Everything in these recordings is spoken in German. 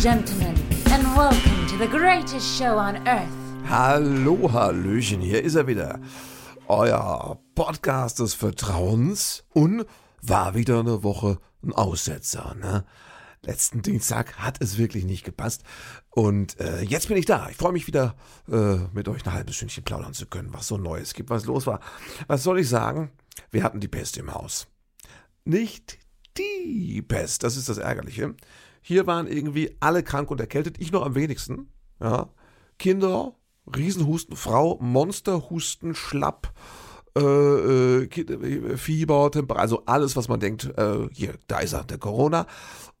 gentlemen, and welcome to the greatest show on earth. Hallo, Hallöchen, hier ist er wieder. Euer Podcast des Vertrauens und war wieder eine Woche ein Aussetzer, ne? Letzten Dienstag hat es wirklich nicht gepasst. Und äh, jetzt bin ich da. Ich freue mich wieder, äh, mit euch ein halbes Stündchen plaudern zu können, was so Neues gibt, was los war. Was soll ich sagen? Wir hatten die Pest im Haus. Nicht die Pest, das ist das Ärgerliche. Hier waren irgendwie alle krank und erkältet, ich noch am wenigsten. Ja. Kinder, Riesenhusten, Frau, Monsterhusten, Schlapp, äh, äh, Fieber, Temperatur, also alles, was man denkt, äh, hier, da ist er, der Corona.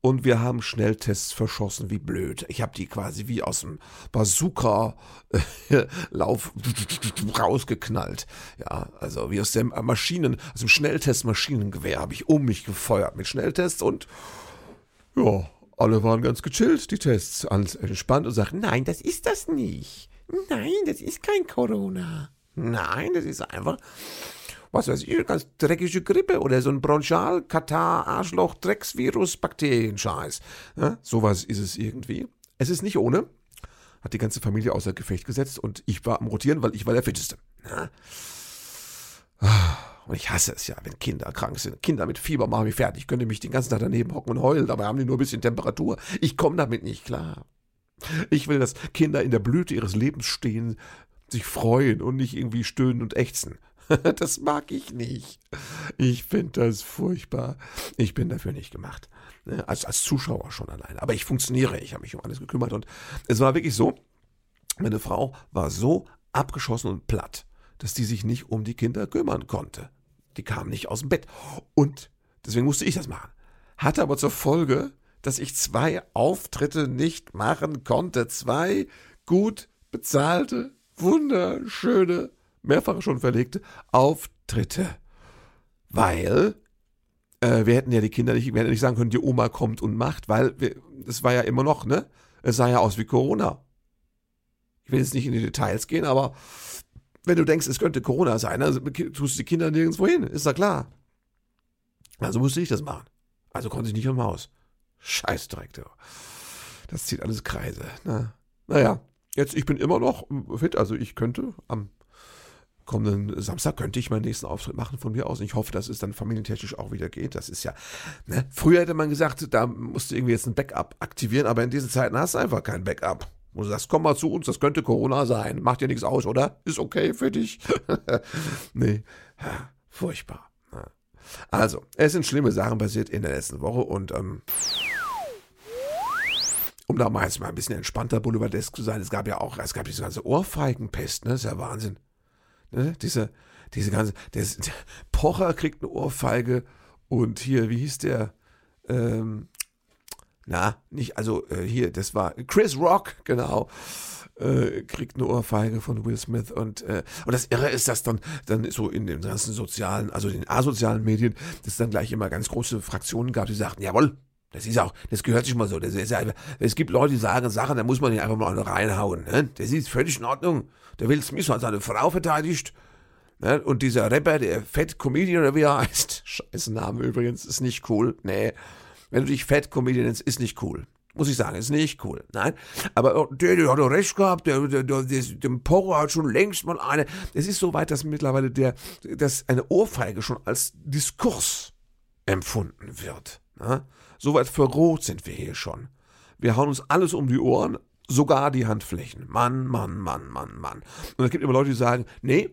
Und wir haben Schnelltests verschossen wie blöd. Ich habe die quasi wie aus dem Bazooka-Lauf rausgeknallt. Ja, also wie aus dem Maschinen, aus dem Schnelltest-Maschinengewehr habe ich um mich gefeuert mit Schnelltests und ja, alle waren ganz gechillt, die Tests, alles entspannt und sagten, nein, das ist das nicht. Nein, das ist kein Corona. Nein, das ist einfach, was weiß ich, ganz dreckige Grippe oder so ein Bronchal, Katar, Arschloch, Drecksvirus, Bakterienscheiß. Ja, sowas ist es irgendwie. Es ist nicht ohne. Hat die ganze Familie außer Gefecht gesetzt und ich war am Rotieren, weil ich war der Fitteste. Ja. Und ich hasse es ja, wenn Kinder krank sind. Kinder mit Fieber machen mich fertig. Ich könnte mich den ganzen Tag daneben hocken und heulen, dabei haben die nur ein bisschen Temperatur. Ich komme damit nicht klar. Ich will, dass Kinder in der Blüte ihres Lebens stehen, sich freuen und nicht irgendwie stöhnen und ächzen. Das mag ich nicht. Ich finde das furchtbar. Ich bin dafür nicht gemacht. Als, als Zuschauer schon alleine. Aber ich funktioniere. Ich habe mich um alles gekümmert. Und es war wirklich so, meine Frau war so abgeschossen und platt, dass die sich nicht um die Kinder kümmern konnte. Die kam nicht aus dem Bett. Und deswegen musste ich das machen. Hatte aber zur Folge, dass ich zwei Auftritte nicht machen konnte. Zwei gut bezahlte wunderschöne, mehrfach schon verlegte Auftritte. Weil äh, wir hätten ja die Kinder nicht, wir hätten nicht sagen können, die Oma kommt und macht, weil es war ja immer noch, ne? Es sah ja aus wie Corona. Ich will jetzt nicht in die Details gehen, aber wenn du denkst, es könnte Corona sein, also tust du die Kinder nirgendwo hin, ist ja klar. Also musste ich das machen. Also konnte ich nicht im Haus. Scheißdreck, du. Das zieht alles Kreise. Ne? Naja, Jetzt, ich bin immer noch fit, also ich könnte am kommenden Samstag könnte ich meinen nächsten Auftritt machen von mir aus. Und ich hoffe, dass es dann familientechnisch auch wieder geht. Das ist ja, ne? Früher hätte man gesagt, da musst du irgendwie jetzt ein Backup aktivieren, aber in diesen Zeiten hast du einfach kein Backup. Wo du sagst, komm mal zu uns, das könnte Corona sein. Macht dir nichts aus, oder? Ist okay für dich. nee, furchtbar. Also, es sind schlimme Sachen passiert in der letzten Woche und ähm, um da mal jetzt mal ein bisschen entspannter boulevardesk zu sein, es gab ja auch, es gab diese ganze Ohrfeigenpest, ne? Das ist ja Wahnsinn. Ne? Diese, diese ganze, der Pocher kriegt eine Ohrfeige und hier, wie hieß der? Ähm, na, nicht, also äh, hier, das war Chris Rock, genau. Äh, kriegt eine Ohrfeige von Will Smith und äh, und das Irre ist, dass dann dann so in den ganzen sozialen, also den asozialen Medien, dass es dann gleich immer ganz große Fraktionen gab, die sagten, jawohl, das ist auch, das gehört sich mal so. Das ist einfach, es gibt Leute, die sagen Sachen, da muss man nicht einfach mal reinhauen. Ne? Das ist völlig in Ordnung. Der Will Smith hat seine Frau verteidigt. Ne? Und dieser Rapper, der Fat Comedian oder wie er heißt, scheiß Name übrigens, ist nicht cool. Nee, wenn du dich Fat Comedian nennst, ist nicht cool. Muss ich sagen, ist nicht cool. Nein, aber der, der hat doch recht gehabt, der, der, der, der, dem Porro hat schon längst mal eine. Es ist so weit, dass mittlerweile der, dass eine Ohrfeige schon als Diskurs empfunden wird. Ne? So weit verroht sind wir hier schon. Wir hauen uns alles um die Ohren, sogar die Handflächen. Mann, Mann, Mann, Mann, Mann. Und es gibt immer Leute, die sagen, nee,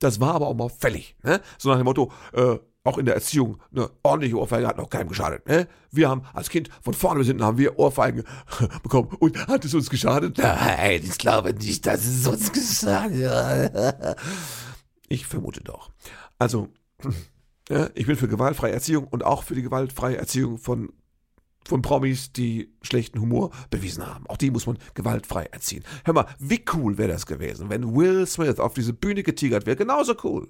das war aber auch mal fällig. Ne? So nach dem Motto, äh, auch in der Erziehung, eine ordentliche Ohrfeige hat noch keinem geschadet. Ne? Wir haben als Kind von vorne bis hinten haben wir Ohrfeigen bekommen und hat es uns geschadet? Nein, ich glaube nicht, dass es uns geschadet hat. Ich vermute doch. Also, ja, ich bin für gewaltfreie Erziehung und auch für die gewaltfreie Erziehung von, von Promis, die schlechten Humor bewiesen haben. Auch die muss man gewaltfrei erziehen. Hör mal, wie cool wäre das gewesen, wenn Will Smith auf diese Bühne getigert wäre. Genauso cool.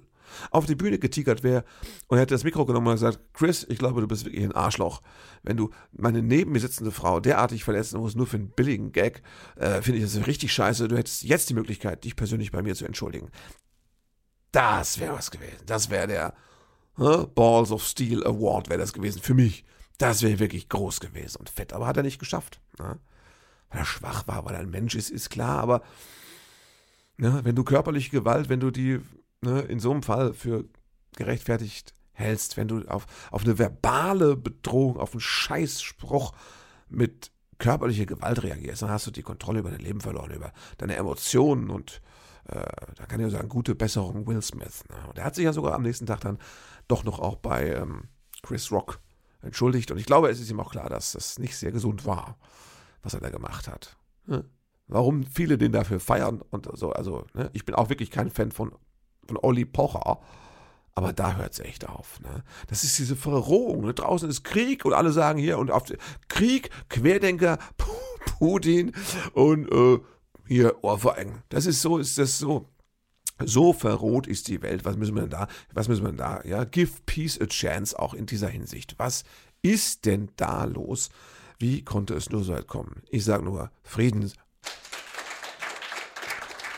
Auf die Bühne getigert wäre und hätte das Mikro genommen und gesagt, Chris, ich glaube, du bist wirklich ein Arschloch. Wenn du meine neben mir sitzende Frau derartig verletzen musst, nur für einen billigen Gag, äh, finde ich das richtig scheiße. Du hättest jetzt die Möglichkeit, dich persönlich bei mir zu entschuldigen. Das wäre was gewesen. Das wäre der Balls of Steel Award wäre das gewesen für mich. Das wäre wirklich groß gewesen und fett, aber hat er nicht geschafft. Ne? weil er schwach war, weil er ein Mensch ist, ist klar, aber ne, wenn du körperliche Gewalt, wenn du die ne, in so einem Fall für gerechtfertigt hältst, wenn du auf, auf eine verbale Bedrohung, auf einen Scheißspruch mit körperlicher Gewalt reagierst, dann hast du die Kontrolle über dein Leben verloren, über deine Emotionen und äh, da kann ich nur sagen, gute Besserung Will Smith. Ne? Und er hat sich ja sogar am nächsten Tag dann doch noch auch bei ähm, Chris Rock entschuldigt und ich glaube, es ist ihm auch klar, dass das nicht sehr gesund war, was er da gemacht hat. Ne? Warum viele den dafür feiern und so, also ne? ich bin auch wirklich kein Fan von, von Olli Pocher, aber da hört es echt auf. Ne? Das ist diese Verrohung. Ne? Draußen ist Krieg und alle sagen hier und auf Krieg, Querdenker, Putin und äh, hier Ohrfeigen. Das ist so, ist das so. So verroht ist die Welt. Was müssen wir denn da? Was müssen wir denn da? Ja, give peace a chance auch in dieser Hinsicht. Was ist denn da los? Wie konnte es nur so weit kommen? Ich sage nur Frieden.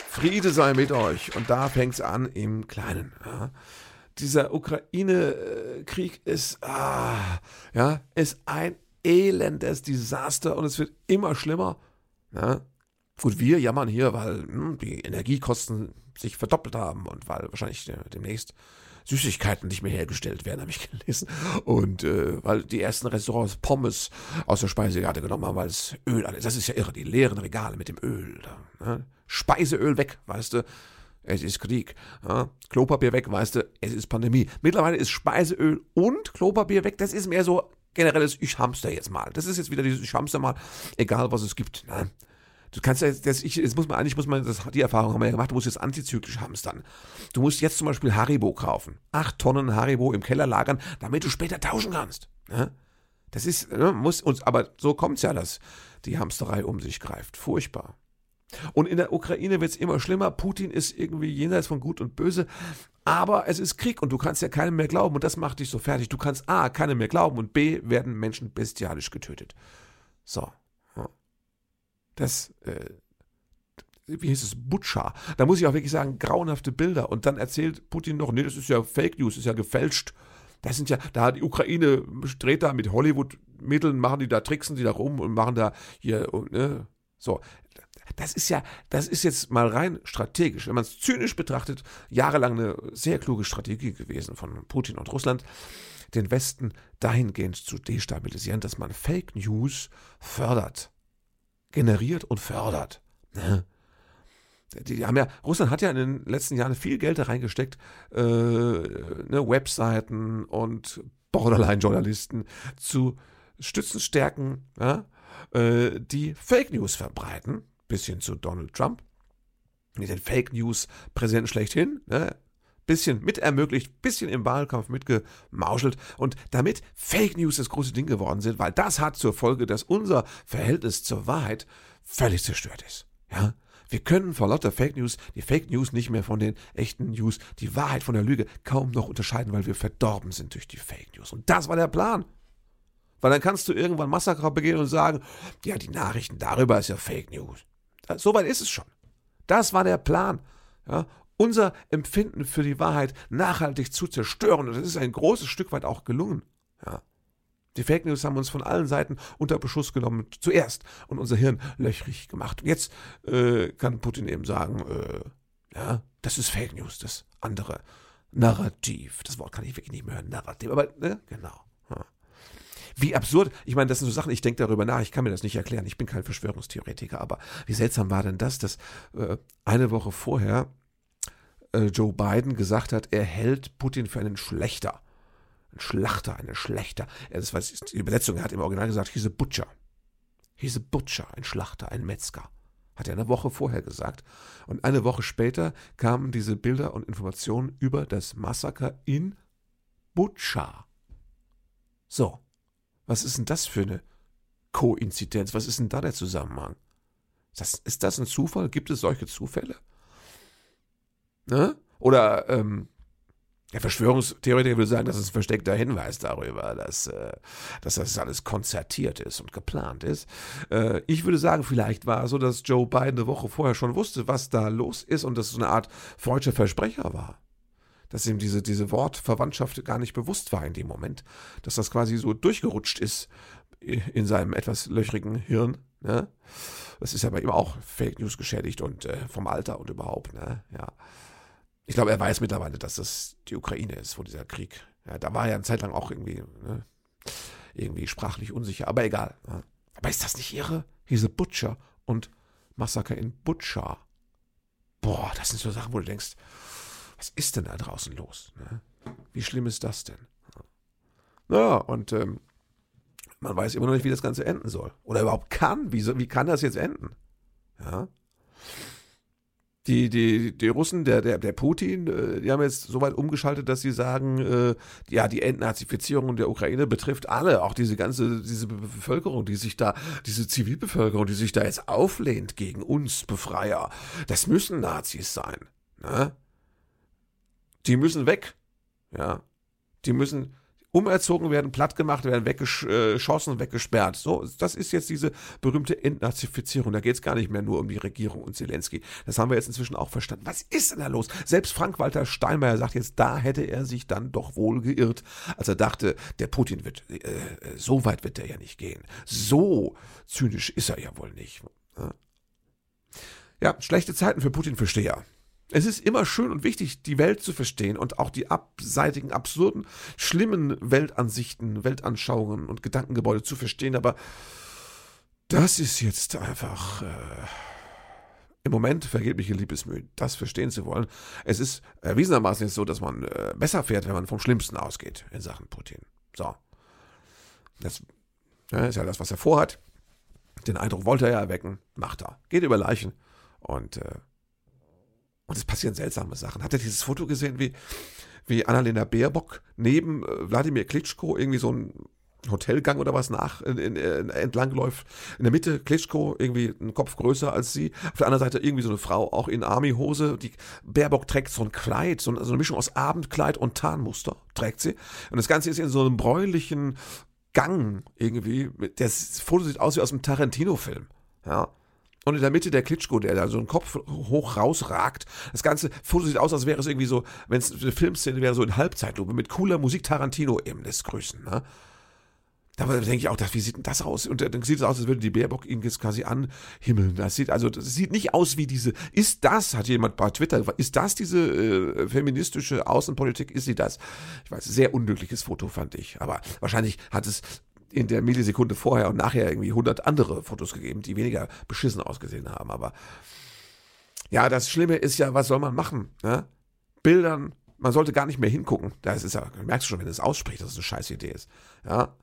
Friede sei mit euch. Und da fängt es an im Kleinen. Ja dieser Ukraine-Krieg ist, ah, ja, ist ein elendes Desaster und es wird immer schlimmer. Ja. Gut, wir jammern hier, weil hm, die Energiekosten sich verdoppelt haben und weil wahrscheinlich demnächst Süßigkeiten nicht mehr hergestellt werden, habe ich gelesen. Und äh, weil die ersten Restaurants Pommes aus der Speisekarte genommen haben, weil es Öl, das ist ja irre, die leeren Regale mit dem Öl. Ne? Speiseöl weg, weißt du es ist Krieg. Ja, Klopapier weg, weißt du, es ist Pandemie. Mittlerweile ist Speiseöl und Klopapier weg. Das ist mehr so generelles Ich hamster jetzt mal. Das ist jetzt wieder dieses Ich hamster mal, egal was es gibt. Ne? Du kannst ja, das, ich, jetzt muss man, eigentlich muss man, das, die Erfahrung haben wir ja gemacht, du musst jetzt antizyklisch hamstern. Du musst jetzt zum Beispiel Haribo kaufen. Acht Tonnen Haribo im Keller lagern, damit du später tauschen kannst. Ne? Das ist, ne, muss uns, aber so kommt's ja, dass die Hamsterei um sich greift. Furchtbar. Und in der Ukraine wird es immer schlimmer. Putin ist irgendwie jenseits von Gut und Böse. Aber es ist Krieg und du kannst ja keinem mehr glauben. Und das macht dich so fertig. Du kannst A, keinem mehr glauben und B, werden Menschen bestialisch getötet. So. Das, äh, wie hieß es, Butscha. Da muss ich auch wirklich sagen, grauenhafte Bilder. Und dann erzählt Putin noch, nee, das ist ja Fake News, ist ja gefälscht. Das sind ja, da hat die Ukraine dreht da mit Hollywood-Mitteln, machen die da, tricksen die da rum und machen da hier, ne, so das ist ja, das ist jetzt mal rein strategisch, wenn man es zynisch betrachtet, jahrelang eine sehr kluge Strategie gewesen von Putin und Russland, den Westen dahingehend zu destabilisieren, dass man Fake News fördert, generiert und fördert. Ne? Die haben ja, Russland hat ja in den letzten Jahren viel Geld da reingesteckt, äh, ne, Webseiten und Borderline-Journalisten zu stützen, stärken, ja, äh, die Fake News verbreiten bis hin zu Donald Trump, mit den Fake News Präsidenten schlechthin, ne? Bisschen mit ermöglicht, bisschen im Wahlkampf mitgemauschelt und damit Fake News das große Ding geworden sind, weil das hat zur Folge, dass unser Verhältnis zur Wahrheit völlig zerstört ist. Ja? Wir können vor lauter Fake News die Fake News nicht mehr von den echten News, die Wahrheit von der Lüge kaum noch unterscheiden, weil wir verdorben sind durch die Fake News. Und das war der Plan. Weil dann kannst du irgendwann Massaker begehen und sagen, ja, die Nachrichten darüber ist ja Fake News. Soweit ist es schon. Das war der Plan. Ja, unser Empfinden für die Wahrheit nachhaltig zu zerstören. Und das ist ein großes Stück weit auch gelungen. Ja. Die Fake News haben uns von allen Seiten unter Beschuss genommen, zuerst, und unser Hirn löchrig gemacht. Und jetzt äh, kann Putin eben sagen, äh, ja, das ist Fake News, das andere Narrativ. Das Wort kann ich wirklich nicht mehr hören, Narrativ, aber ne, genau. Wie absurd. Ich meine, das sind so Sachen, ich denke darüber nach, ich kann mir das nicht erklären. Ich bin kein Verschwörungstheoretiker, aber wie seltsam war denn das, dass äh, eine Woche vorher äh, Joe Biden gesagt hat, er hält Putin für einen Schlechter. Ein Schlachter, einen Schlechter. Das war die Übersetzung, er hat im Original gesagt, he's a butcher. He's a butcher, ein Schlachter, ein Metzger. Hat er eine Woche vorher gesagt. Und eine Woche später kamen diese Bilder und Informationen über das Massaker in Butcher. So. Was ist denn das für eine Koinzidenz? Was ist denn da der Zusammenhang? Das, ist das ein Zufall? Gibt es solche Zufälle? Ne? Oder ähm, der Verschwörungstheoretiker will sagen, das ist ein versteckter Hinweis darüber, dass, äh, dass das alles konzertiert ist und geplant ist. Äh, ich würde sagen, vielleicht war es so, dass Joe Biden eine Woche vorher schon wusste, was da los ist und dass es so eine Art freudscher Versprecher war dass ihm diese, diese Wortverwandtschaft gar nicht bewusst war in dem Moment, dass das quasi so durchgerutscht ist in seinem etwas löchrigen Hirn, Ne? Das ist ja ihm auch Fake News geschädigt und äh, vom Alter und überhaupt. Ne? Ja. Ich glaube, er weiß mittlerweile, dass das die Ukraine ist, wo dieser Krieg. Ja, da war er eine Zeit lang auch irgendwie, ne? irgendwie sprachlich unsicher, aber egal. Ne? Aber ist das nicht irre? Diese Butcher und Massaker in Butcher. Boah, das sind so Sachen, wo du denkst, was ist denn da draußen los? Ne? Wie schlimm ist das denn? Ja, und ähm, man weiß immer noch nicht, wie das Ganze enden soll. Oder überhaupt kann. Wie, wie kann das jetzt enden? Ja. Die, die, die Russen, der, der, der Putin, äh, die haben jetzt so weit umgeschaltet, dass sie sagen, äh, ja, die Entnazifizierung der Ukraine betrifft alle, auch diese ganze, diese Bevölkerung, die sich da, diese Zivilbevölkerung, die sich da jetzt auflehnt gegen uns Befreier. Das müssen Nazis sein. Ne? Die müssen weg. Ja. Die müssen, umerzogen werden, platt gemacht werden, weggeschossen, weggesperrt. So, das ist jetzt diese berühmte Entnazifizierung. Da geht es gar nicht mehr nur um die Regierung und Zelensky. Das haben wir jetzt inzwischen auch verstanden. Was ist denn da los? Selbst Frank-Walter Steinmeier sagt jetzt, da hätte er sich dann doch wohl geirrt, als er dachte, der Putin wird, äh, so weit wird er ja nicht gehen. So zynisch ist er ja wohl nicht. Ja, schlechte Zeiten für Putin-Versteher. Es ist immer schön und wichtig, die Welt zu verstehen und auch die abseitigen, absurden, schlimmen Weltansichten, Weltanschauungen und Gedankengebäude zu verstehen, aber das ist jetzt einfach äh, im Moment vergebliche Liebesmühe, das verstehen zu wollen. Es ist erwiesenermaßen jetzt so, dass man äh, besser fährt, wenn man vom Schlimmsten ausgeht in Sachen Putin. So. Das ja, ist ja das, was er vorhat. Den Eindruck wollte er ja erwecken, macht er. Geht über Leichen und äh, und es passieren seltsame Sachen. Habt ihr dieses Foto gesehen, wie, wie Annalena Baerbock neben äh, Wladimir Klitschko irgendwie so ein Hotelgang oder was nach in, in, in, entlang läuft. In der Mitte Klitschko irgendwie einen Kopf größer als sie. Auf der anderen Seite irgendwie so eine Frau, auch in Army-Hose. Die Baerbock trägt so ein Kleid, so, eine Mischung aus Abendkleid und Tarnmuster trägt sie. Und das Ganze ist in so einem bräunlichen Gang irgendwie. Das Foto sieht aus wie aus einem Tarantino-Film. Ja. Und in der Mitte der Klitschko, der da so einen Kopf hoch rausragt. Das ganze Foto sieht aus, als wäre es irgendwie so, wenn es eine Filmszene wäre, so in Halbzeitlupe mit cooler Musik Tarantino eben das Grüßen. Ne? Da denke ich auch, wie sieht denn das aus? Und dann sieht es aus, als würde die Baerbock ihn jetzt quasi anhimmeln. Das sieht, also, das sieht nicht aus wie diese, ist das, hat jemand bei Twitter ist das diese äh, feministische Außenpolitik? Ist sie das? Ich weiß, sehr unglückliches Foto fand ich. Aber wahrscheinlich hat es in der Millisekunde vorher und nachher irgendwie 100 andere Fotos gegeben, die weniger beschissen ausgesehen haben. Aber ja, das Schlimme ist ja, was soll man machen? Ne? Bildern, man sollte gar nicht mehr hingucken. Das ist ja, merkst du schon, wenn es ausspricht, dass es eine scheiß Idee ist. Ja.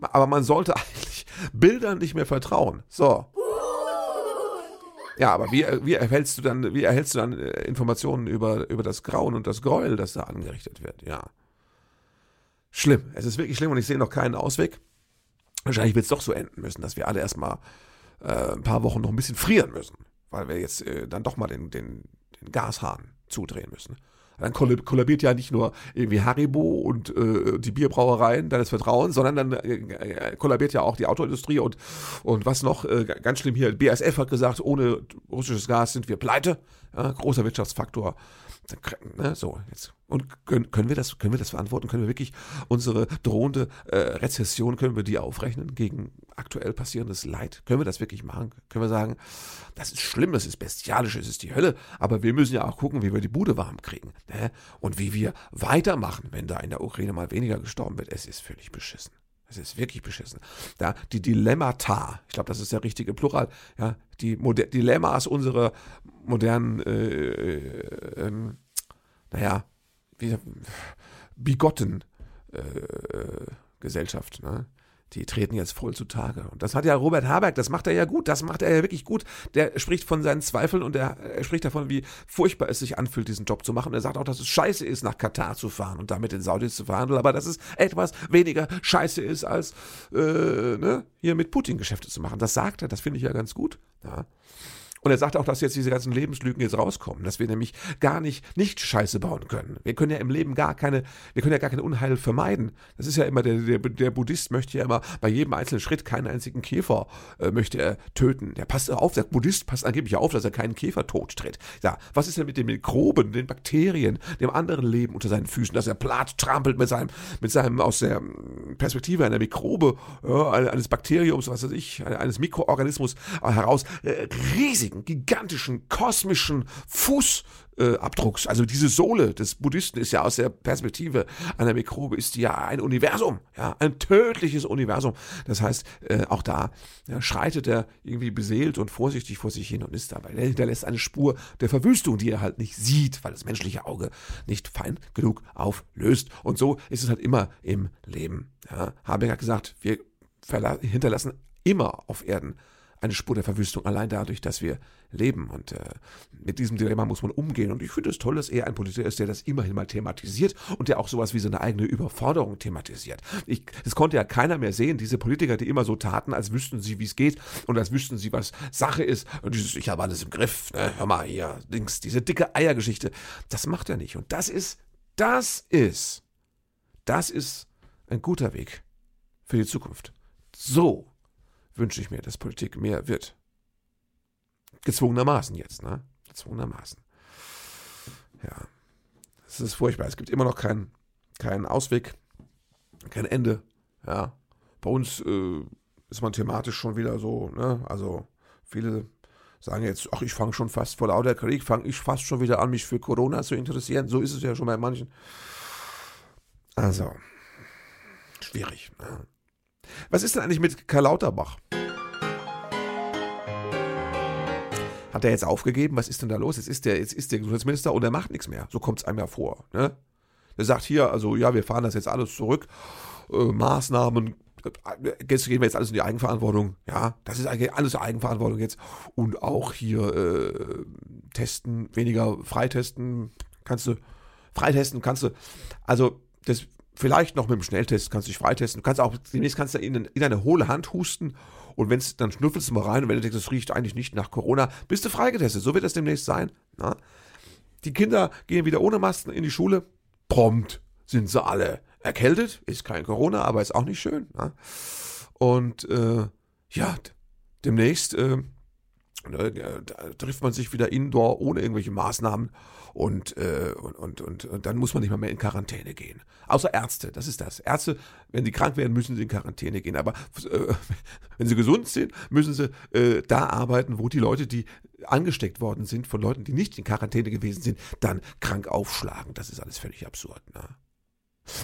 Aber man sollte eigentlich Bildern nicht mehr vertrauen. So. Ja, aber wie, wie erhältst du dann, wie erhältst du dann äh, Informationen über, über das Grauen und das Gräuel, das da angerichtet wird? Ja. Schlimm. Es ist wirklich schlimm und ich sehe noch keinen Ausweg. Wahrscheinlich wird es doch so enden müssen, dass wir alle erstmal äh, ein paar Wochen noch ein bisschen frieren müssen, weil wir jetzt äh, dann doch mal den, den, den Gashahn zudrehen müssen. Dann kollabiert ja nicht nur irgendwie Haribo und äh, die Bierbrauereien deines Vertrauens, sondern dann äh, kollabiert ja auch die Autoindustrie und, und was noch, äh, ganz schlimm hier, BASF hat gesagt, ohne russisches Gas sind wir pleite. Ja, großer Wirtschaftsfaktor. Ne, so, jetzt. Und können, können, wir das, können wir das verantworten? Können wir wirklich unsere drohende äh, Rezession, können wir die aufrechnen gegen aktuell passierendes Leid? Können wir das wirklich machen? Können wir sagen, das ist schlimm, das ist bestialisch, es ist die Hölle, aber wir müssen ja auch gucken, wie wir die Bude warm kriegen. Ne? Und wie wir weitermachen, wenn da in der Ukraine mal weniger gestorben wird. Es ist völlig beschissen. Es ist wirklich beschissen. Da, die Dilemmata, ich glaube, das ist der richtige Plural, ja, die Moder Dilemmas unserer modernen, äh, äh, äh, naja, wie, bigotten äh, Gesellschaft. Ne? Die treten jetzt voll zutage. Und das hat ja Robert Habeck, das macht er ja gut, das macht er ja wirklich gut. Der spricht von seinen Zweifeln und er, er, spricht davon, wie furchtbar es sich anfühlt, diesen Job zu machen. Und er sagt auch, dass es scheiße ist, nach Katar zu fahren und damit in Saudis zu verhandeln, aber dass es etwas weniger scheiße ist, als äh, ne, hier mit Putin Geschäfte zu machen. Das sagt er, das finde ich ja ganz gut. Ja. Und er sagt auch, dass jetzt diese ganzen Lebenslügen jetzt rauskommen, dass wir nämlich gar nicht, nicht Scheiße bauen können. Wir können ja im Leben gar keine, wir können ja gar keine Unheil vermeiden. Das ist ja immer, der, der, der Buddhist möchte ja immer bei jedem einzelnen Schritt keinen einzigen Käfer äh, möchte er töten. Der passt auf, der Buddhist passt angeblich auf, dass er keinen Käfer tot tritt. Ja, was ist denn mit den Mikroben, den Bakterien, dem anderen Leben unter seinen Füßen, dass er platt trampelt mit seinem, mit seinem aus der Perspektive einer Mikrobe, ja, eines Bakteriums, was weiß ich, eines Mikroorganismus heraus äh, riesigen, gigantischen, kosmischen Fuß äh. Also diese Sohle des Buddhisten ist ja aus der Perspektive einer Mikrobe ist ja ein Universum, ja, ein tödliches Universum. Das heißt, äh, auch da ja, schreitet er irgendwie beseelt und vorsichtig vor sich hin und ist dabei. Er hinterlässt eine Spur der Verwüstung, die er halt nicht sieht, weil das menschliche Auge nicht fein genug auflöst. Und so ist es halt immer im Leben. Ja. Habeck hat gesagt, wir hinterlassen immer auf Erden eine Spur der Verwüstung, allein dadurch, dass wir leben. Und äh, mit diesem Dilemma muss man umgehen. Und ich finde es toll, dass er ein Politiker ist, der das immerhin mal thematisiert und der auch sowas wie seine eigene Überforderung thematisiert. Das konnte ja keiner mehr sehen, diese Politiker, die immer so taten, als wüssten sie, wie es geht und als wüssten sie, was Sache ist. Und dieses, ich habe alles im Griff, ne? hör mal hier, links, diese dicke Eiergeschichte. Das macht er nicht. Und das ist, das ist, das ist ein guter Weg für die Zukunft. So wünsche ich mir, dass Politik mehr wird. Gezwungenermaßen jetzt, ne? Gezwungenermaßen. Ja. Es ist furchtbar. Es gibt immer noch keinen kein Ausweg, kein Ende. Ja. Bei uns äh, ist man thematisch schon wieder so, ne? Also viele sagen jetzt, ach, ich fange schon fast vor lauter Krieg, fange ich fast schon wieder an, mich für Corona zu interessieren. So ist es ja schon bei manchen. Also, schwierig. Ne? Was ist denn eigentlich mit Karl Lauterbach? Hat er jetzt aufgegeben? Was ist denn da los? Jetzt ist der, jetzt ist der Gesundheitsminister und er macht nichts mehr. So kommt es einem ja vor. Ne? Er sagt hier, also ja, wir fahren das jetzt alles zurück. Äh, Maßnahmen, äh, jetzt gehen wir jetzt alles in die Eigenverantwortung. Ja, das ist eigentlich alles Eigenverantwortung jetzt. Und auch hier äh, testen, weniger freitesten, kannst du, freitesten kannst du. Also das vielleicht noch mit dem Schnelltest kannst du dich freitesten. Du kannst auch, demnächst kannst du in, in eine hohle Hand husten und wenn es, dann schnüffelst du mal rein und wenn du denkst, das riecht eigentlich nicht nach Corona, bist du freigetestet. So wird das demnächst sein. Na? Die Kinder gehen wieder ohne Masken in die Schule. Prompt sind sie alle erkältet. Ist kein Corona, aber ist auch nicht schön. Na? Und äh, ja, demnächst äh, Ne, da trifft man sich wieder indoor ohne irgendwelche Maßnahmen und, äh, und, und, und, dann muss man nicht mal mehr in Quarantäne gehen. Außer Ärzte, das ist das. Ärzte, wenn sie krank werden, müssen sie in Quarantäne gehen. Aber äh, wenn sie gesund sind, müssen sie äh, da arbeiten, wo die Leute, die angesteckt worden sind von Leuten, die nicht in Quarantäne gewesen sind, dann krank aufschlagen. Das ist alles völlig absurd. Ne?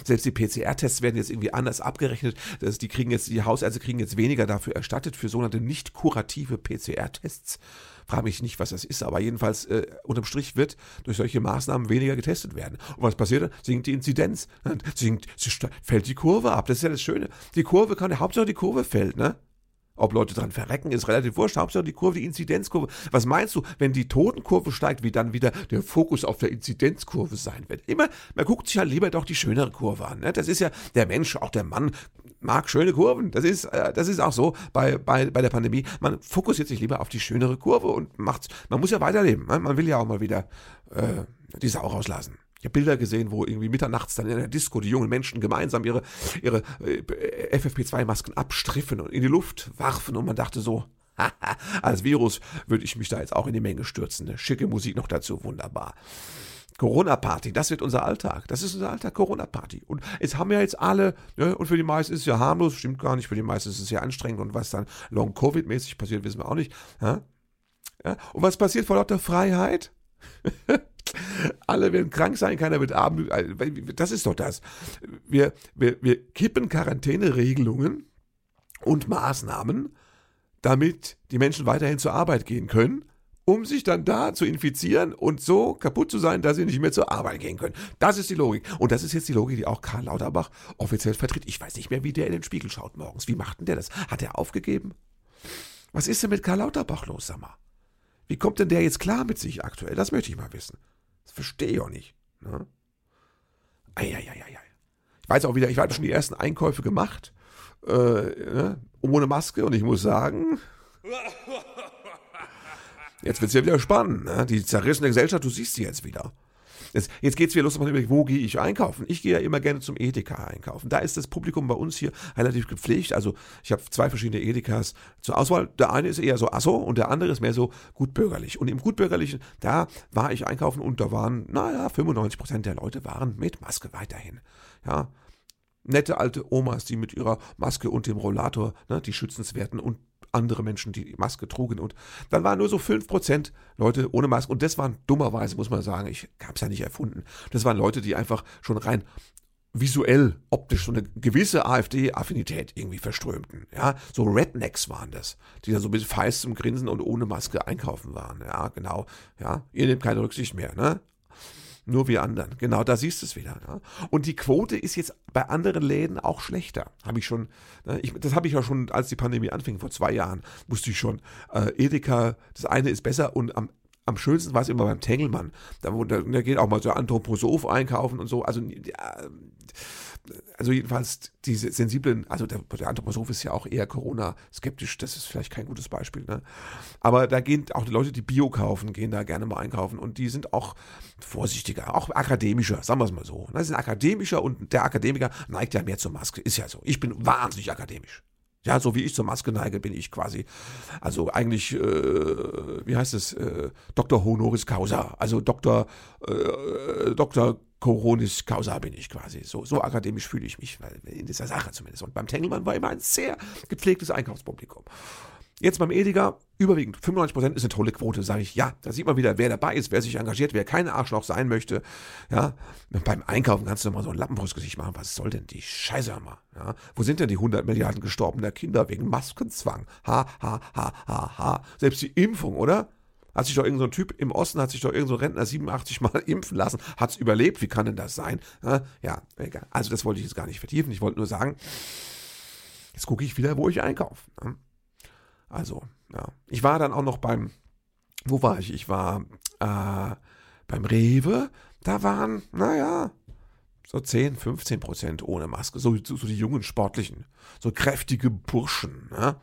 Selbst die PCR-Tests werden jetzt irgendwie anders abgerechnet. Das, die kriegen jetzt, die Hausärzte kriegen jetzt weniger dafür erstattet für sogenannte nicht kurative PCR-Tests. Frage mich nicht, was das ist, aber jedenfalls äh, unterm Strich wird durch solche Maßnahmen weniger getestet werden. Und was passiert dann? Sinkt die Inzidenz, sinkt, fällt die Kurve ab. Das ist ja das Schöne. Die Kurve kann, Hauptsache die Kurve fällt, ne? Ob Leute dran verrecken, ist relativ wurscht. Hauptsache die Kurve, die Inzidenzkurve. Was meinst du, wenn die Totenkurve steigt, wie dann wieder der Fokus auf der Inzidenzkurve sein wird? Immer, man guckt sich halt lieber doch die schönere Kurve an. Ne? Das ist ja der Mensch, auch der Mann mag schöne Kurven. Das ist, äh, das ist auch so bei, bei, bei der Pandemie. Man fokussiert sich lieber auf die schönere Kurve und macht's. Man muss ja weiterleben. Ne? Man will ja auch mal wieder äh, die Sau rauslassen. Ich habe Bilder gesehen, wo irgendwie mitternachts dann in der Disco die jungen Menschen gemeinsam ihre, ihre äh, FFP2-Masken abstriffen und in die Luft warfen und man dachte so, als Virus würde ich mich da jetzt auch in die Menge stürzen. Ne? Schicke Musik noch dazu, wunderbar. Corona-Party, das wird unser Alltag. Das ist unser Alltag, Corona-Party. Und jetzt haben ja jetzt alle, ne, und für die meisten ist es ja harmlos, stimmt gar nicht, für die meisten ist es ja anstrengend und was dann Long-Covid-mäßig passiert, wissen wir auch nicht. Ja? Ja? Und was passiert vor lauter Freiheit? Alle werden krank sein, keiner wird arm. Das ist doch das. Wir, wir, wir kippen Quarantäneregelungen und Maßnahmen, damit die Menschen weiterhin zur Arbeit gehen können, um sich dann da zu infizieren und so kaputt zu sein, dass sie nicht mehr zur Arbeit gehen können. Das ist die Logik. Und das ist jetzt die Logik, die auch Karl Lauterbach offiziell vertritt. Ich weiß nicht mehr, wie der in den Spiegel schaut morgens. Wie macht denn der das? Hat er aufgegeben? Was ist denn mit Karl Lauterbach los, sag mal? Wie kommt denn der jetzt klar mit sich aktuell? Das möchte ich mal wissen. Das verstehe ich auch nicht. Ne? Eieieiei. Ich weiß auch wieder, ich habe schon die ersten Einkäufe gemacht, äh, ne? ohne Maske und ich muss sagen, jetzt wird es ja wieder spannend. Ne? Die zerrissene Gesellschaft, du siehst sie jetzt wieder. Jetzt, jetzt geht es wieder los, wo gehe ich einkaufen? Ich gehe ja immer gerne zum Edeka einkaufen. Da ist das Publikum bei uns hier relativ gepflegt. Also ich habe zwei verschiedene Edekas zur Auswahl. Der eine ist eher so Asso und der andere ist mehr so gutbürgerlich. Und im gutbürgerlichen, da war ich einkaufen und da waren, naja, 95 Prozent der Leute waren mit Maske weiterhin. Ja, Nette alte Omas, die mit ihrer Maske und dem Rollator, ne, die schützenswerten und andere Menschen, die Maske trugen. Und dann waren nur so 5% Leute ohne Maske. Und das waren dummerweise, muss man sagen, ich habe es ja nicht erfunden. Das waren Leute, die einfach schon rein visuell, optisch so eine gewisse AfD-Affinität irgendwie verströmten. Ja, so Rednecks waren das, die da so mit feistem Grinsen und ohne Maske einkaufen waren. Ja, genau. Ja, ihr nehmt keine Rücksicht mehr, ne? Nur wir anderen. Genau, da siehst du es wieder. Ja? Und die Quote ist jetzt bei anderen Läden auch schlechter. Habe ich schon, ne? ich, das habe ich ja schon, als die Pandemie anfing, vor zwei Jahren, wusste ich schon, äh, Edeka, das eine ist besser und am am schönsten war es immer beim Tengelmann. Da, da, da geht auch mal so Anthroposoph einkaufen und so. Also, ja, also jedenfalls diese sensiblen, also der, der Anthroposoph ist ja auch eher Corona-skeptisch, das ist vielleicht kein gutes Beispiel, ne? Aber da gehen auch die Leute, die Bio kaufen, gehen da gerne mal einkaufen und die sind auch vorsichtiger, auch akademischer, sagen wir es mal so. Das sind akademischer und der Akademiker neigt ja mehr zur Maske, ist ja so. Ich bin wahnsinnig akademisch. Ja, so wie ich zur Maske neige, bin ich quasi, also eigentlich, äh, wie heißt es, äh, Dr. Honoris Causa, also Dr. Äh, Dr. Coronis Causa bin ich quasi. So, so akademisch fühle ich mich, in dieser Sache zumindest. Und beim Tengelmann war immer ein sehr gepflegtes Einkaufspublikum. Jetzt beim Ediger, überwiegend 95% ist eine tolle Quote, sage ich, ja, da sieht man wieder, wer dabei ist, wer sich engagiert, wer kein Arschloch sein möchte. Ja, beim Einkaufen kannst du mal so ein Lappenbrustgesicht machen, was soll denn die Scheiße mal? Ja, wo sind denn die 100 Milliarden gestorbener Kinder wegen Maskenzwang? Ha, ha, ha, ha, ha. Selbst die Impfung, oder? Hat sich doch irgendein so Typ im Osten, hat sich doch irgendein so Rentner 87 Mal impfen lassen, hat es überlebt, wie kann denn das sein? Ja, egal. Also das wollte ich jetzt gar nicht vertiefen, ich wollte nur sagen, jetzt gucke ich wieder, wo ich einkaufe. Ne? Also, ja. Ich war dann auch noch beim, wo war ich? Ich war äh, beim Rewe. Da waren, naja, so 10, 15 Prozent ohne Maske. So, so, so, die jungen Sportlichen. So kräftige Burschen. Ne?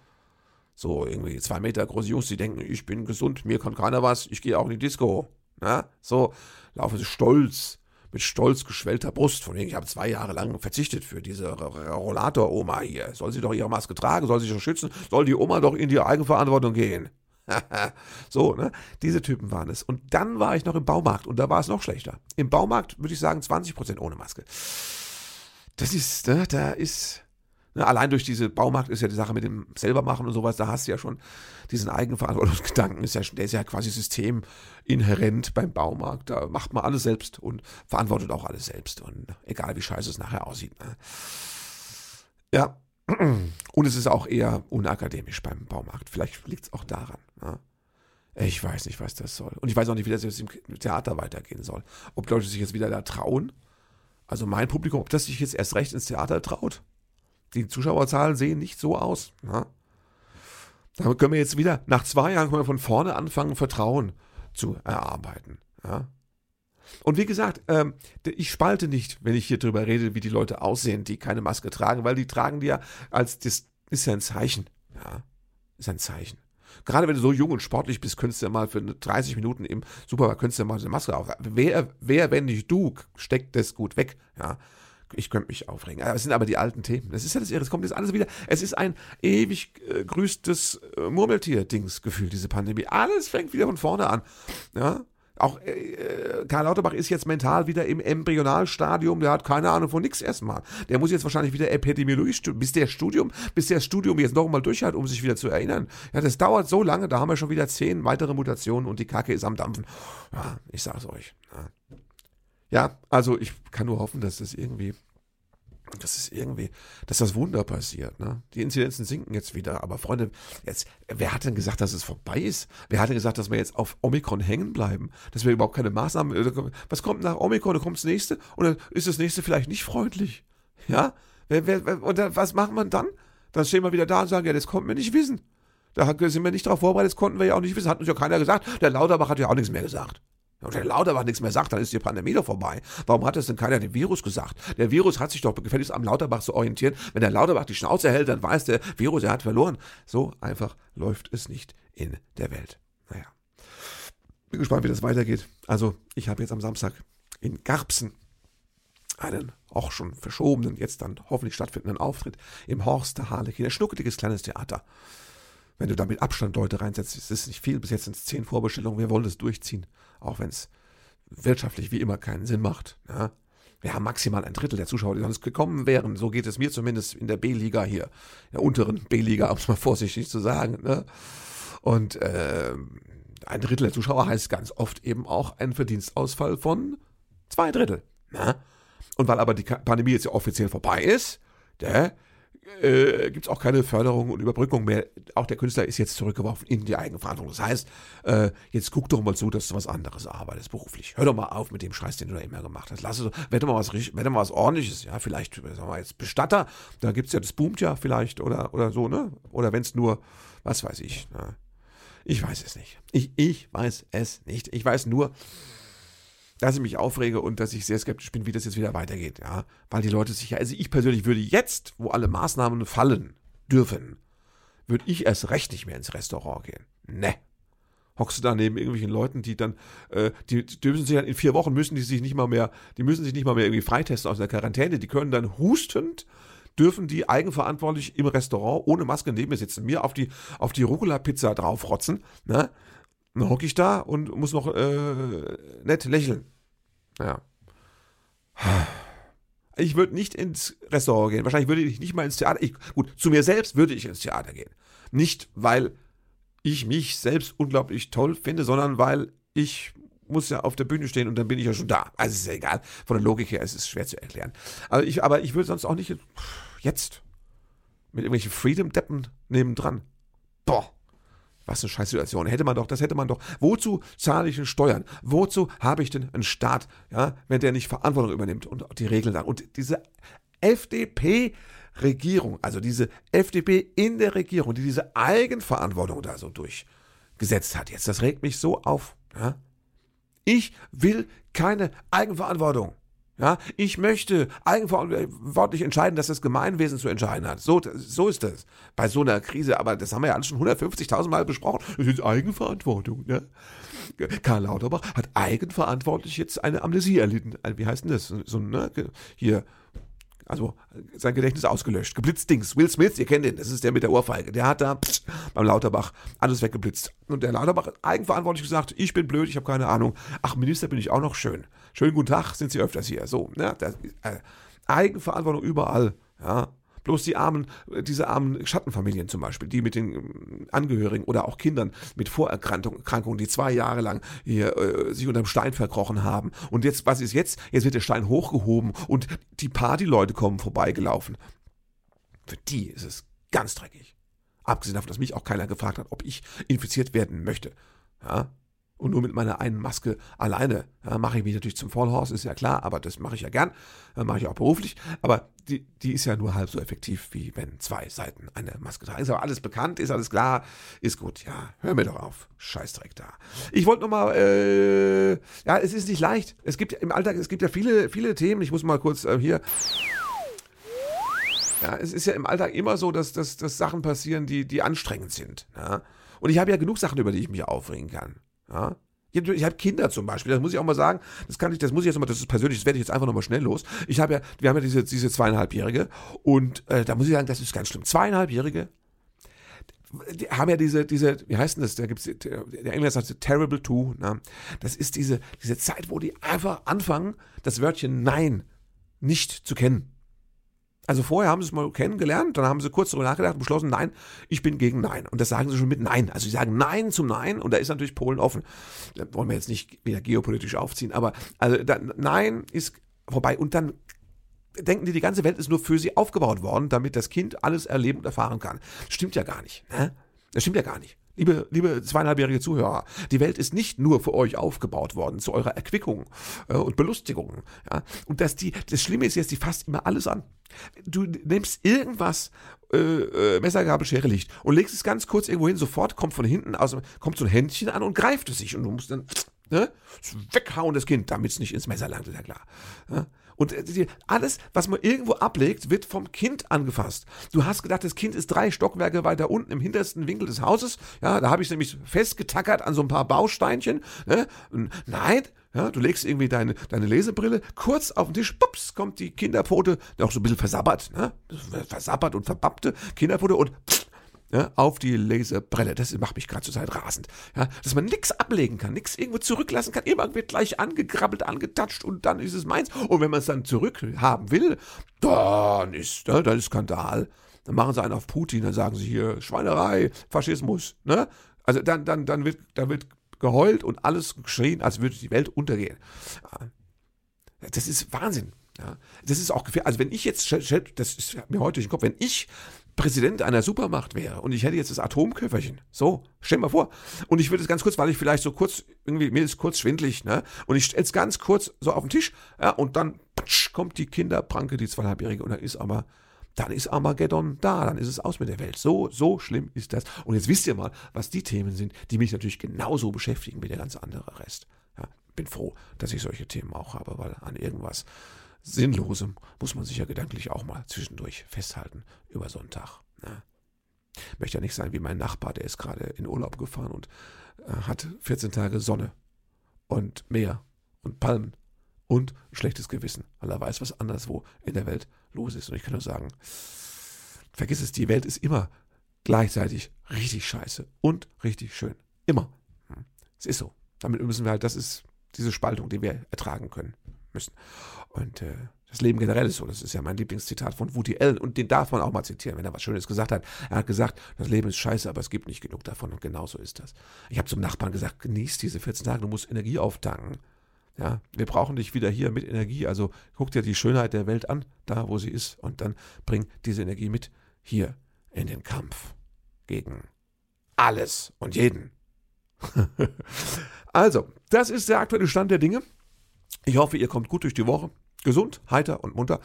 So irgendwie zwei Meter große Jungs, die denken, ich bin gesund, mir kann keiner was, ich gehe auch in die Disco. Ne? So laufen sie stolz mit stolz geschwellter Brust, von wegen, ich habe zwei Jahre lang verzichtet für diese Rollator-Oma hier. Soll sie doch ihre Maske tragen, soll sich doch schützen, soll die Oma doch in die Eigenverantwortung gehen. so, ne? Diese Typen waren es. Und dann war ich noch im Baumarkt und da war es noch schlechter. Im Baumarkt würde ich sagen 20% ohne Maske. Das ist, ne, da ist, Ne, allein durch diese Baumarkt ist ja die Sache mit dem selbermachen und sowas, da hast du ja schon diesen Eigenverantwortungsgedanken, ist ja, der ist ja quasi systeminhärent beim Baumarkt. Da macht man alles selbst und verantwortet auch alles selbst. Und egal wie scheiße es nachher aussieht. Ne? Ja. Und es ist auch eher unakademisch beim Baumarkt. Vielleicht liegt es auch daran. Ne? Ich weiß nicht, was das soll. Und ich weiß auch nicht, wie das jetzt im Theater weitergehen soll. Ob Leute sich jetzt wieder da trauen. Also mein Publikum, ob das sich jetzt erst recht ins Theater traut die Zuschauerzahlen sehen nicht so aus. Ja. Damit können wir jetzt wieder, nach zwei Jahren können wir von vorne anfangen, Vertrauen zu erarbeiten. Ja. Und wie gesagt, ähm, ich spalte nicht, wenn ich hier drüber rede, wie die Leute aussehen, die keine Maske tragen, weil die tragen die ja als, das ist ja ein Zeichen. Ja, ist ein Zeichen. Gerade wenn du so jung und sportlich bist, könntest du ja mal für 30 Minuten im Supermarkt, könntest du ja mal eine Maske auf. Wer, wer, wenn nicht du, steckt das gut weg. Ja, ich könnte mich aufregen. Es sind aber die alten Themen. Das ist ja das Irre. Es kommt jetzt alles wieder. Es ist ein ewig äh, grüßtes äh, Murmeltier-Dings-Gefühl, diese Pandemie. Alles fängt wieder von vorne an. Ja? Auch äh, äh, Karl Lauterbach ist jetzt mental wieder im Embryonalstadium, der hat keine Ahnung von nichts erstmal. Der muss jetzt wahrscheinlich wieder Epidemiologie studieren, bis der Studium, bis der Studium jetzt nochmal durch hat, um sich wieder zu erinnern. Ja, das dauert so lange, da haben wir schon wieder zehn weitere Mutationen und die Kacke ist am Dampfen. Ja, ich sag's euch. Ja. Ja, also ich kann nur hoffen, dass das irgendwie, das ist irgendwie, dass das Wunder passiert. Ne? Die Inzidenzen sinken jetzt wieder, aber Freunde, jetzt, wer hat denn gesagt, dass es vorbei ist? Wer hat denn gesagt, dass wir jetzt auf Omikron hängen bleiben? Dass wir überhaupt keine Maßnahmen, äh, was kommt nach Omikron? Da kommt das nächste und dann ist das nächste vielleicht nicht freundlich. Ja? Wer, wer, und dann, was macht man dann? Dann stehen wir wieder da und sagen, ja, das konnten wir nicht wissen. Da sind wir nicht darauf vorbereitet, das konnten wir ja auch nicht wissen. Hat uns ja keiner gesagt. Der Lauterbach hat ja auch nichts mehr gesagt. Und der Lauterbach nichts mehr sagt, dann ist die Pandemie doch vorbei. Warum hat es denn keiner dem Virus gesagt? Der Virus hat sich doch gefälligst am Lauterbach zu orientieren. Wenn der Lauterbach die Schnauze hält, dann weiß der Virus, er hat verloren. So einfach läuft es nicht in der Welt. Naja. Bin gespannt, wie das weitergeht. Also, ich habe jetzt am Samstag in Garbsen einen auch schon verschobenen, jetzt dann hoffentlich stattfindenden Auftritt im Horst der Harlekin. Ein schnuckeliges kleines Theater. Wenn du da mit Abstand Leute reinsetzt, ist es nicht viel. Bis jetzt sind es zehn Vorbestellungen. Wir wollen das durchziehen auch wenn es wirtschaftlich wie immer keinen Sinn macht. Ja? ja, maximal ein Drittel der Zuschauer, die sonst gekommen wären. So geht es mir zumindest in der B-Liga hier, in der unteren B-Liga, um es mal vorsichtig zu sagen. Ne? Und äh, ein Drittel der Zuschauer heißt ganz oft eben auch ein Verdienstausfall von zwei Drittel. Ne? Und weil aber die Pandemie jetzt ja offiziell vorbei ist, der, äh, gibt es auch keine Förderung und Überbrückung mehr. Auch der Künstler ist jetzt zurückgeworfen in die Eigenverantwortung. Das heißt, äh, jetzt guck doch mal zu, dass du was anderes arbeitest beruflich. Hör doch mal auf mit dem Scheiß, den du da immer gemacht hast. Lass es, wette mal was, wette mal was ordentliches. Ja, vielleicht, sagen wir jetzt Bestatter. Da gibt es ja, das boomt ja vielleicht oder, oder so, ne? Oder wenn es nur, was weiß ich, ne? Ich weiß es nicht. Ich, ich weiß es nicht. Ich weiß nur, dass ich mich aufrege und dass ich sehr skeptisch bin, wie das jetzt wieder weitergeht, ja. Weil die Leute sich ja, also ich persönlich würde jetzt, wo alle Maßnahmen fallen dürfen, würde ich erst recht nicht mehr ins Restaurant gehen. Ne. Hockst du da neben irgendwelchen Leuten, die dann, äh, die, die dürfen sich dann in vier Wochen müssen die sich nicht mal mehr, die müssen sich nicht mal mehr irgendwie freitesten aus der Quarantäne, die können dann hustend dürfen die eigenverantwortlich im Restaurant ohne Maske neben mir sitzen, mir auf die, auf die Rucola-Pizza draufrotzen, ne? Dann hocke ich da und muss noch äh, nett lächeln. Ja. Ich würde nicht ins Restaurant gehen. Wahrscheinlich würde ich nicht mal ins Theater. Ich, gut, zu mir selbst würde ich ins Theater gehen. Nicht, weil ich mich selbst unglaublich toll finde, sondern weil ich muss ja auf der Bühne stehen und dann bin ich ja schon da. Also ist ja egal. Von der Logik her ist es schwer zu erklären. Aber ich, aber ich würde sonst auch nicht jetzt mit irgendwelchen Freedom-Deppen nebendran. Boah. Was eine Scheißsituation. Hätte man doch, das hätte man doch. Wozu zahle ich denn Steuern? Wozu habe ich denn einen Staat, ja, wenn der nicht Verantwortung übernimmt und die Regeln sagt? Und diese FDP-Regierung, also diese FDP in der Regierung, die diese Eigenverantwortung da so durchgesetzt hat jetzt, das regt mich so auf. Ja? Ich will keine Eigenverantwortung. Ja, ich möchte eigenverantwortlich entscheiden, dass das Gemeinwesen zu entscheiden hat. So, so ist das bei so einer Krise. Aber das haben wir ja alles schon 150.000 Mal besprochen. Das ist Eigenverantwortung. Ne? Karl Lauterbach hat eigenverantwortlich jetzt eine Amnesie erlitten. Wie heißt denn das? So, ne? Hier, also sein Gedächtnis ausgelöscht. Geblitzt Dings. Will Smith, ihr kennt ihn, das ist der mit der Ohrfeige. Der hat da pst, beim Lauterbach alles weggeblitzt. Und der Lauterbach hat eigenverantwortlich gesagt, ich bin blöd, ich habe keine Ahnung. Ach, Minister bin ich auch noch schön. Schönen guten Tag, sind Sie öfters hier. So, ne? Das, äh, Eigenverantwortung überall. Ja, Bloß die armen, diese armen Schattenfamilien zum Beispiel, die mit den ähm, Angehörigen oder auch Kindern mit Vorerkrankungen, die zwei Jahre lang hier äh, sich unterm Stein verkrochen haben. Und jetzt, was ist jetzt? Jetzt wird der Stein hochgehoben und die Partyleute kommen vorbeigelaufen. Für die ist es ganz dreckig. Abgesehen davon, dass mich auch keiner gefragt hat, ob ich infiziert werden möchte. Ja, und nur mit meiner einen Maske alleine ja, mache ich mich natürlich zum Vollhorst, ist ja klar, aber das mache ich ja gern, äh, mache ich auch beruflich. Aber die, die ist ja nur halb so effektiv, wie wenn zwei Seiten eine Maske tragen. Ist aber alles bekannt, ist alles klar, ist gut. Ja, hör mir doch auf. Scheißdreck da. Ich wollte nochmal, äh, ja, es ist nicht leicht. Es gibt im Alltag, es gibt ja viele, viele Themen. Ich muss mal kurz äh, hier. Ja, es ist ja im Alltag immer so, dass, dass, dass Sachen passieren, die, die anstrengend sind. Ja? Und ich habe ja genug Sachen, über die ich mich aufregen kann. Ja? Ich habe Kinder zum Beispiel, das muss ich auch mal sagen, das kann ich, das muss ich jetzt mal, das ist persönlich, das werde ich jetzt einfach nochmal schnell los. Ich habe ja, wir haben ja diese, diese zweieinhalbjährige und äh, da muss ich sagen, das ist ganz schlimm. Zweieinhalbjährige, die haben ja diese, diese, wie heißt denn das? Da gibt's, der Engländer sagt Terrible Two, ne? Das ist diese, diese Zeit, wo die einfach anfangen, das Wörtchen Nein nicht zu kennen. Also vorher haben sie es mal kennengelernt, dann haben sie kurz darüber nachgedacht und beschlossen, nein, ich bin gegen Nein. Und das sagen sie schon mit Nein. Also sie sagen Nein zum Nein und da ist natürlich Polen offen. Da wollen wir jetzt nicht wieder geopolitisch aufziehen, aber also da, Nein ist vorbei. Und dann denken die, die ganze Welt ist nur für sie aufgebaut worden, damit das Kind alles erleben und erfahren kann. Stimmt ja gar nicht. Ne? Das stimmt ja gar nicht. Liebe, liebe zweieinhalbjährige Zuhörer, die Welt ist nicht nur für euch aufgebaut worden, zu eurer Erquickung äh, und Belustigung. Ja? Und das, die, das Schlimme ist jetzt, die fasst immer alles an. Du nimmst irgendwas, äh, äh, Messergabel, Schere, Licht und legst es ganz kurz irgendwo hin, sofort kommt von hinten, aus, kommt so ein Händchen an und greift es sich und du musst dann ne, weghauen das Kind, damit es nicht ins Messer langt, ist ja klar. Ja? Und äh, alles, was man irgendwo ablegt, wird vom Kind angefasst. Du hast gedacht, das Kind ist drei Stockwerke weiter unten im hintersten Winkel des Hauses. Ja, da habe ich nämlich festgetackert an so ein paar Bausteinchen. Ne? Nein, ja, du legst irgendwie deine, deine Lesebrille kurz auf den Tisch, pups, kommt die Kinderpfote, auch so ein bisschen versabbert, ne? versabbert und verbappte Kinderpfote und pff, ja, auf die Laserbrille. Das macht mich gerade zur Zeit rasend. Ja, dass man nichts ablegen kann, nichts irgendwo zurücklassen kann. Immer wird gleich angegrabbelt, angetatscht und dann ist es meins. Und wenn man es dann zurückhaben will, dann ist, ne, dann ist Skandal. Dann machen sie einen auf Putin, dann sagen sie hier Schweinerei, Faschismus. Ne? Also dann, dann, dann, wird, dann wird geheult und alles geschrien, als würde die Welt untergehen. Das ist Wahnsinn. Ja, das ist auch gefährlich. Also wenn ich jetzt, das ist mir heute durch den Kopf, wenn ich Präsident einer Supermacht wäre und ich hätte jetzt das Atomköfferchen, so, stell mal vor, und ich würde es ganz kurz, weil ich vielleicht so kurz, irgendwie, mir ist kurz schwindlig, ne, und ich stelle es ganz kurz so auf den Tisch, ja, und dann patsch, kommt die Kinderpranke, die zweieinhalbjährige, und dann ist aber, dann ist Armageddon da, dann ist es aus mit der Welt. So, so schlimm ist das. Und jetzt wisst ihr mal, was die Themen sind, die mich natürlich genauso beschäftigen wie der ganze andere Rest. Ja, bin froh, dass ich solche Themen auch habe, weil an irgendwas Sinnlosem muss man sich ja gedanklich auch mal zwischendurch festhalten über so einen Tag. Ne? Möchte ja nicht sein wie mein Nachbar, der ist gerade in Urlaub gefahren und äh, hat 14 Tage Sonne und Meer und Palmen und schlechtes Gewissen, weil er weiß, was anderswo in der Welt los ist. Und ich kann nur sagen, vergiss es, die Welt ist immer gleichzeitig richtig scheiße und richtig schön. Immer. Hm. Es ist so. Damit müssen wir halt, das ist diese Spaltung, die wir ertragen können müssen. Und äh, das Leben generell ist so. Das ist ja mein Lieblingszitat von Woody Allen. Und den darf man auch mal zitieren, wenn er was Schönes gesagt hat. Er hat gesagt, das Leben ist scheiße, aber es gibt nicht genug davon. Und genau so ist das. Ich habe zum Nachbarn gesagt, genieß diese 14 Tage, du musst Energie auftanken. Ja, wir brauchen dich wieder hier mit Energie. Also guck dir die Schönheit der Welt an, da wo sie ist. Und dann bring diese Energie mit hier in den Kampf gegen alles und jeden. also, das ist der aktuelle Stand der Dinge. Ich hoffe, ihr kommt gut durch die Woche. Gesund, heiter und munter.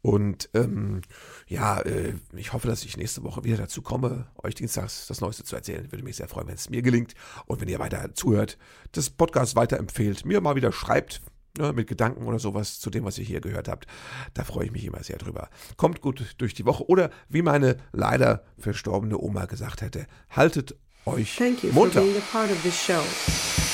Und ähm, ja, äh, ich hoffe, dass ich nächste Woche wieder dazu komme, euch dienstags das Neueste zu erzählen. Würde mich sehr freuen, wenn es mir gelingt und wenn ihr weiter zuhört, das Podcast weiterempfehlt, mir mal wieder schreibt, ne, mit Gedanken oder sowas zu dem, was ihr hier gehört habt. Da freue ich mich immer sehr drüber. Kommt gut durch die Woche oder wie meine leider verstorbene Oma gesagt hätte, haltet euch Thank you munter. for being a part of this show.